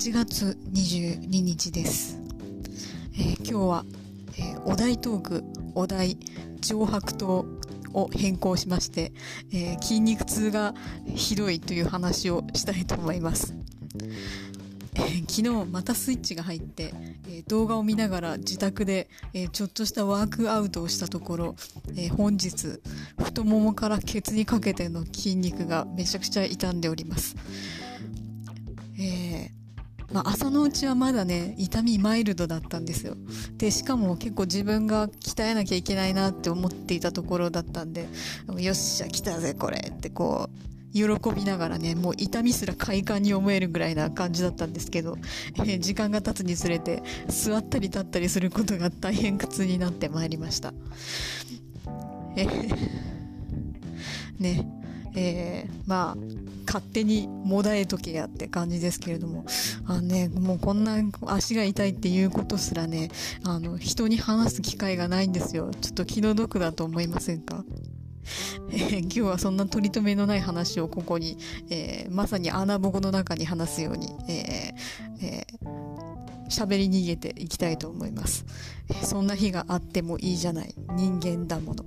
8月22日です。えー、今日は、えー、お題トーク、お題、上白糖を変更しまして、えー、筋肉痛がひどいという話をしたいと思います。え、昨日またスイッチが入って、え、動画を見ながら自宅で、えちょっとしたワークアウトをしたところ、え本日太ももからケツにかけての筋肉がめちゃくちゃ痛んでおります。まあ、朝のうちはまだね、痛みマイルドだったんですよ。で、しかも結構自分が鍛えなきゃいけないなって思っていたところだったんで、よっしゃ、来たぜ、これってこう、喜びながらね、もう痛みすら快感に思えるぐらいな感じだったんですけど、えー、時間が経つにつれて、座ったり立ったりすることが大変苦痛になってまいりました。えー、ね、えー、まあ、勝手にもだえとけやって感じですけれども、あのね、もうこんな足が痛いっていうことすらね、あの、人に話す機会がないんですよ。ちょっと気の毒だと思いませんか？えー、今日はそんな取り留めのない話をここに、えー、まさに穴ぼこの中に話すように、えー、え喋り逃げていきたいと思います、そんな日があってもいいじゃない。人間だもの。